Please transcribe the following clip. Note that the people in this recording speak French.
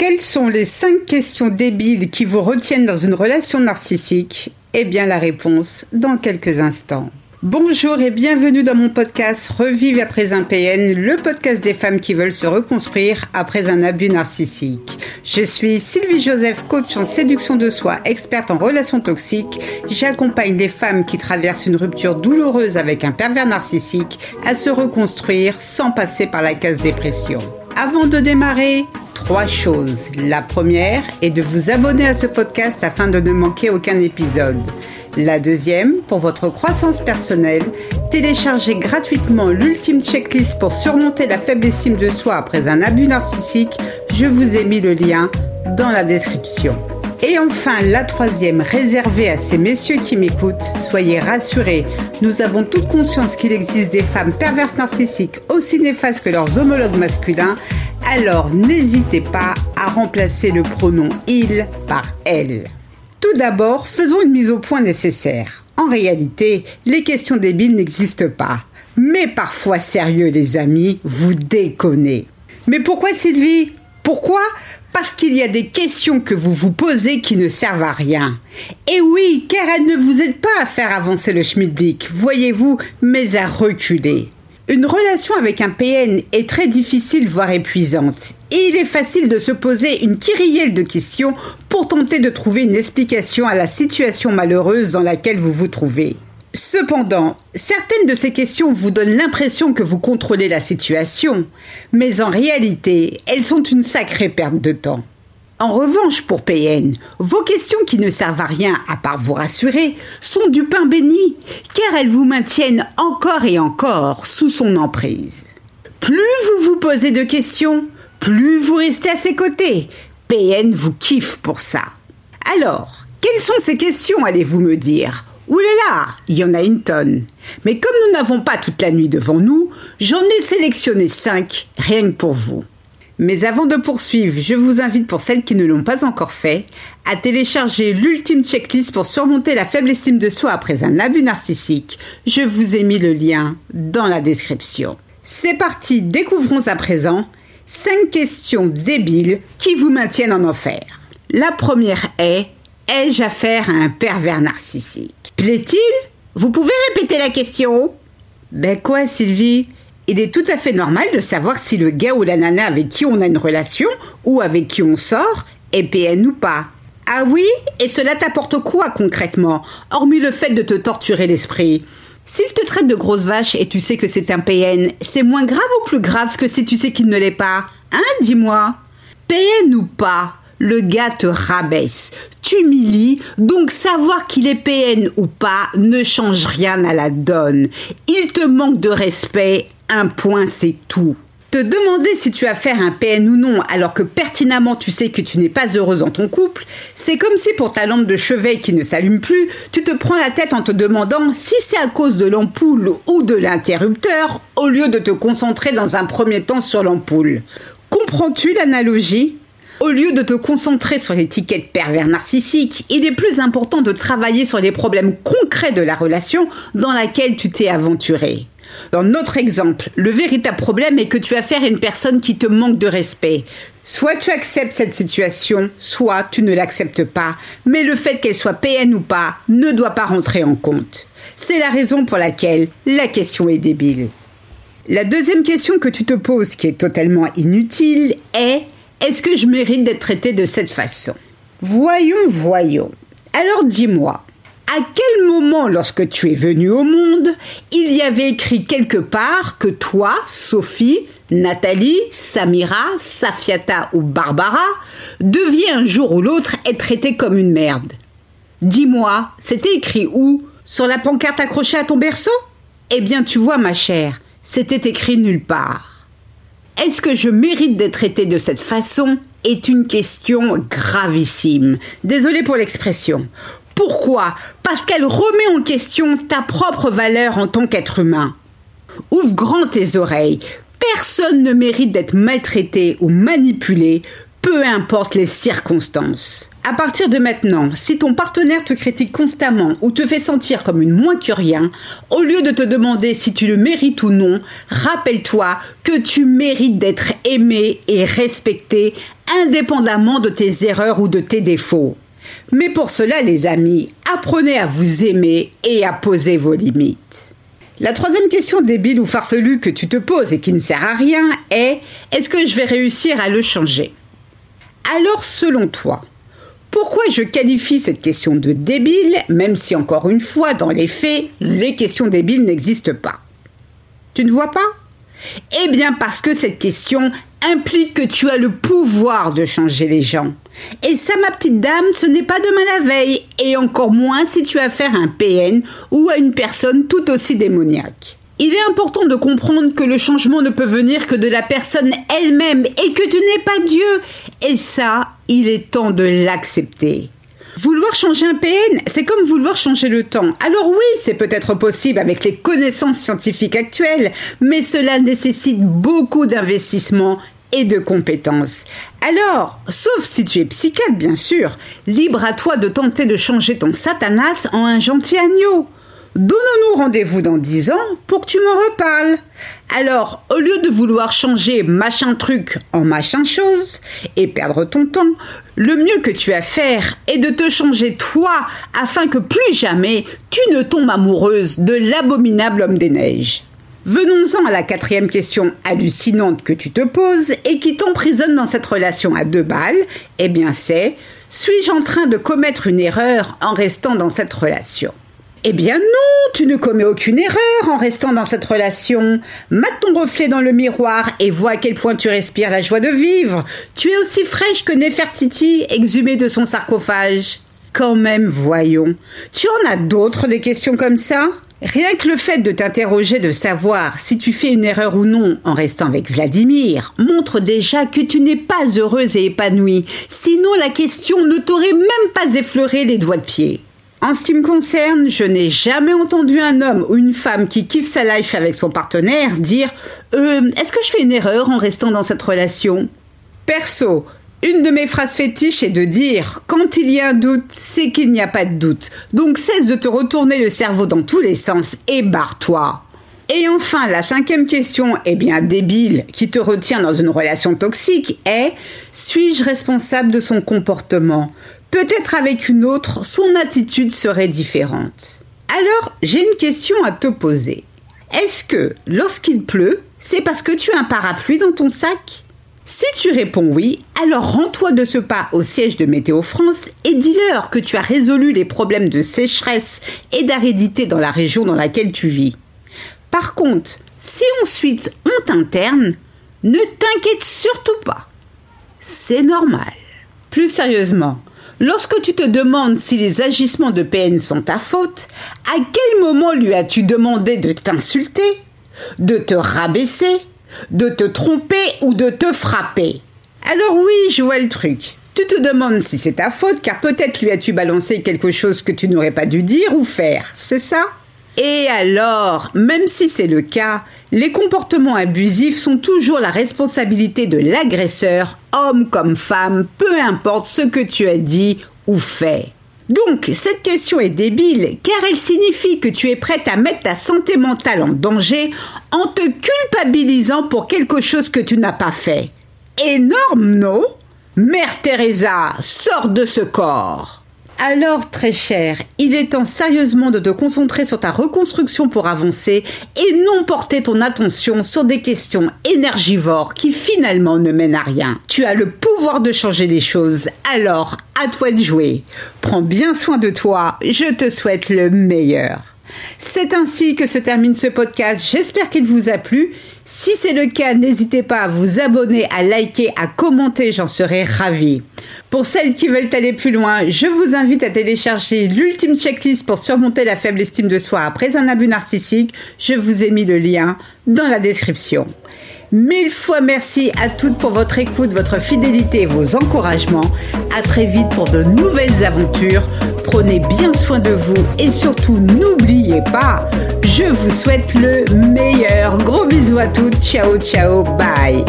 Quelles sont les 5 questions débiles qui vous retiennent dans une relation narcissique? Eh bien la réponse dans quelques instants. Bonjour et bienvenue dans mon podcast Revive après un PN, le podcast des femmes qui veulent se reconstruire après un abus narcissique. Je suis Sylvie Joseph, coach en séduction de soi, experte en relations toxiques. J'accompagne les femmes qui traversent une rupture douloureuse avec un pervers narcissique à se reconstruire sans passer par la case dépression. Avant de démarrer, trois choses. La première est de vous abonner à ce podcast afin de ne manquer aucun épisode. La deuxième, pour votre croissance personnelle, téléchargez gratuitement l'ultime checklist pour surmonter la faible estime de soi après un abus narcissique. Je vous ai mis le lien dans la description. Et enfin, la troisième, réservée à ces messieurs qui m'écoutent, soyez rassurés, nous avons toute conscience qu'il existe des femmes perverses narcissiques aussi néfastes que leurs homologues masculins, alors n'hésitez pas à remplacer le pronom il par elle. Tout d'abord, faisons une mise au point nécessaire. En réalité, les questions débiles n'existent pas. Mais parfois sérieux les amis, vous déconnez. Mais pourquoi Sylvie? Pourquoi? Parce qu'il y a des questions que vous vous posez qui ne servent à rien. Et oui, car elles ne vous aident pas à faire avancer le schmilblick, voyez-vous, mais à reculer. Une relation avec un PN est très difficile, voire épuisante. Et il est facile de se poser une kyrielle de questions pour tenter de trouver une explication à la situation malheureuse dans laquelle vous vous trouvez. Cependant, certaines de ces questions vous donnent l'impression que vous contrôlez la situation, mais en réalité, elles sont une sacrée perte de temps. En revanche, pour PN, vos questions qui ne servent à rien à part vous rassurer sont du pain béni, car elles vous maintiennent encore et encore sous son emprise. Plus vous vous posez de questions, plus vous restez à ses côtés. PN vous kiffe pour ça. Alors, quelles sont ces questions, allez-vous me dire? Là, il y en a une tonne. Mais comme nous n'avons pas toute la nuit devant nous, j'en ai sélectionné cinq, rien que pour vous. Mais avant de poursuivre, je vous invite pour celles qui ne l'ont pas encore fait, à télécharger l'ultime checklist pour surmonter la faible estime de soi après un abus narcissique. Je vous ai mis le lien dans la description. C'est parti, découvrons à présent cinq questions débiles qui vous maintiennent en enfer. La première est Ai-je affaire à un pervers narcissique? Plaît-il? Vous pouvez répéter la question? Ben quoi, Sylvie? Il est tout à fait normal de savoir si le gars ou la nana avec qui on a une relation ou avec qui on sort est PN ou pas. Ah oui? Et cela t'apporte quoi concrètement, hormis le fait de te torturer l'esprit. S'il te traite de grosse vache et tu sais que c'est un PN, c'est moins grave ou plus grave que si tu sais qu'il ne l'est pas? Hein, dis-moi? PN ou pas le gars te rabaisse, t'humilie, donc savoir qu'il est PN ou pas ne change rien à la donne. Il te manque de respect, un point c'est tout. Te demander si tu as affaire à un PN ou non alors que pertinemment tu sais que tu n'es pas heureuse dans ton couple, c'est comme si pour ta lampe de chevet qui ne s'allume plus, tu te prends la tête en te demandant si c'est à cause de l'ampoule ou de l'interrupteur au lieu de te concentrer dans un premier temps sur l'ampoule. Comprends-tu l'analogie? Au lieu de te concentrer sur l'étiquette pervers narcissique, il est plus important de travailler sur les problèmes concrets de la relation dans laquelle tu t'es aventuré. Dans notre exemple, le véritable problème est que tu as affaire à une personne qui te manque de respect. Soit tu acceptes cette situation, soit tu ne l'acceptes pas, mais le fait qu'elle soit PN ou pas ne doit pas rentrer en compte. C'est la raison pour laquelle la question est débile. La deuxième question que tu te poses, qui est totalement inutile, est est-ce que je mérite d'être traité de cette façon? Voyons, voyons. Alors dis-moi, à quel moment, lorsque tu es venu au monde, il y avait écrit quelque part que toi, Sophie, Nathalie, Samira, Safiata ou Barbara deviez un jour ou l'autre être traitée comme une merde? Dis-moi, c'était écrit où? Sur la pancarte accrochée à ton berceau? Eh bien, tu vois, ma chère, c'était écrit nulle part. Est-ce que je mérite d'être traité de cette façon? Est une question gravissime. Désolé pour l'expression. Pourquoi? Parce qu'elle remet en question ta propre valeur en tant qu'être humain. Ouvre grand tes oreilles. Personne ne mérite d'être maltraité ou manipulé, peu importe les circonstances. À partir de maintenant, si ton partenaire te critique constamment ou te fait sentir comme une moins que rien, au lieu de te demander si tu le mérites ou non, rappelle-toi que tu mérites d'être aimé et respecté indépendamment de tes erreurs ou de tes défauts. Mais pour cela, les amis, apprenez à vous aimer et à poser vos limites. La troisième question débile ou farfelue que tu te poses et qui ne sert à rien est est-ce que je vais réussir à le changer? Alors selon toi, pourquoi je qualifie cette question de débile, même si encore une fois, dans les faits, les questions débiles n'existent pas? Tu ne vois pas? Eh bien parce que cette question implique que tu as le pouvoir de changer les gens. Et ça, ma petite dame, ce n'est pas demain la veille, et encore moins si tu as affaire à un PN ou à une personne tout aussi démoniaque. Il est important de comprendre que le changement ne peut venir que de la personne elle-même et que tu n'es pas Dieu. Et ça, il est temps de l'accepter. Vouloir changer un PN, c'est comme vouloir changer le temps. Alors oui, c'est peut-être possible avec les connaissances scientifiques actuelles, mais cela nécessite beaucoup d'investissement et de compétences. Alors, sauf si tu es psychiatre bien sûr, libre à toi de tenter de changer ton Satanas en un gentil agneau. Donnons-nous rendez-vous dans dix ans pour que tu m'en reparles. Alors, au lieu de vouloir changer machin truc en machin chose et perdre ton temps, le mieux que tu as à faire est de te changer toi afin que plus jamais tu ne tombes amoureuse de l'abominable homme des neiges. Venons-en à la quatrième question hallucinante que tu te poses et qui t'emprisonne dans cette relation à deux balles. Eh bien c'est, suis-je en train de commettre une erreur en restant dans cette relation? Eh bien non, tu ne commets aucune erreur en restant dans cette relation. Mate ton reflet dans le miroir et vois à quel point tu respires la joie de vivre. Tu es aussi fraîche que Nefertiti, exhumée de son sarcophage. Quand même, voyons. Tu en as d'autres des questions comme ça? Rien que le fait de t'interroger de savoir si tu fais une erreur ou non en restant avec Vladimir montre déjà que tu n'es pas heureuse et épanouie. Sinon, la question ne t'aurait même pas effleuré les doigts de pied. En ce qui me concerne, je n'ai jamais entendu un homme ou une femme qui kiffe sa life avec son partenaire dire euh, Est-ce que je fais une erreur en restant dans cette relation? Perso, une de mes phrases fétiches est de dire Quand il y a un doute, c'est qu'il n'y a pas de doute. Donc cesse de te retourner le cerveau dans tous les sens et barre-toi. Et enfin, la cinquième question, eh bien débile, qui te retient dans une relation toxique, est Suis-je responsable de son comportement? Peut-être avec une autre, son attitude serait différente. Alors, j'ai une question à te poser. Est-ce que, lorsqu'il pleut, c'est parce que tu as un parapluie dans ton sac? Si tu réponds oui, alors rends-toi de ce pas au siège de Météo France et dis-leur que tu as résolu les problèmes de sécheresse et d'aridité dans la région dans laquelle tu vis. Par contre, si ensuite on t'interne, ne t'inquiète surtout pas. C'est normal. Plus sérieusement, Lorsque tu te demandes si les agissements de PN sont ta faute, à quel moment lui as-tu demandé de t'insulter, de te rabaisser, de te tromper ou de te frapper? Alors oui, je vois le truc. Tu te demandes si c'est ta faute car peut-être lui as-tu balancé quelque chose que tu n'aurais pas dû dire ou faire, c'est ça? Et alors, même si c'est le cas, les comportements abusifs sont toujours la responsabilité de l'agresseur, homme comme femme, peu importe ce que tu as dit ou fait. Donc, cette question est débile car elle signifie que tu es prête à mettre ta santé mentale en danger en te culpabilisant pour quelque chose que tu n'as pas fait. Énorme, non? Mère Teresa, sors de ce corps alors, très cher, il est temps sérieusement de te concentrer sur ta reconstruction pour avancer et non porter ton attention sur des questions énergivores qui finalement ne mènent à rien. Tu as le pouvoir de changer les choses, alors à toi de jouer. Prends bien soin de toi, je te souhaite le meilleur. C'est ainsi que se termine ce podcast. J'espère qu'il vous a plu. Si c'est le cas, n'hésitez pas à vous abonner, à liker, à commenter, j'en serai ravie. Pour celles qui veulent aller plus loin, je vous invite à télécharger l'ultime checklist pour surmonter la faible estime de soi après un abus narcissique. Je vous ai mis le lien dans la description. Mille fois merci à toutes pour votre écoute, votre fidélité et vos encouragements. À très vite pour de nouvelles aventures. Prenez bien soin de vous et surtout n'oubliez pas, je vous souhaite le meilleur. Gros bisous à toutes. Ciao, ciao, bye.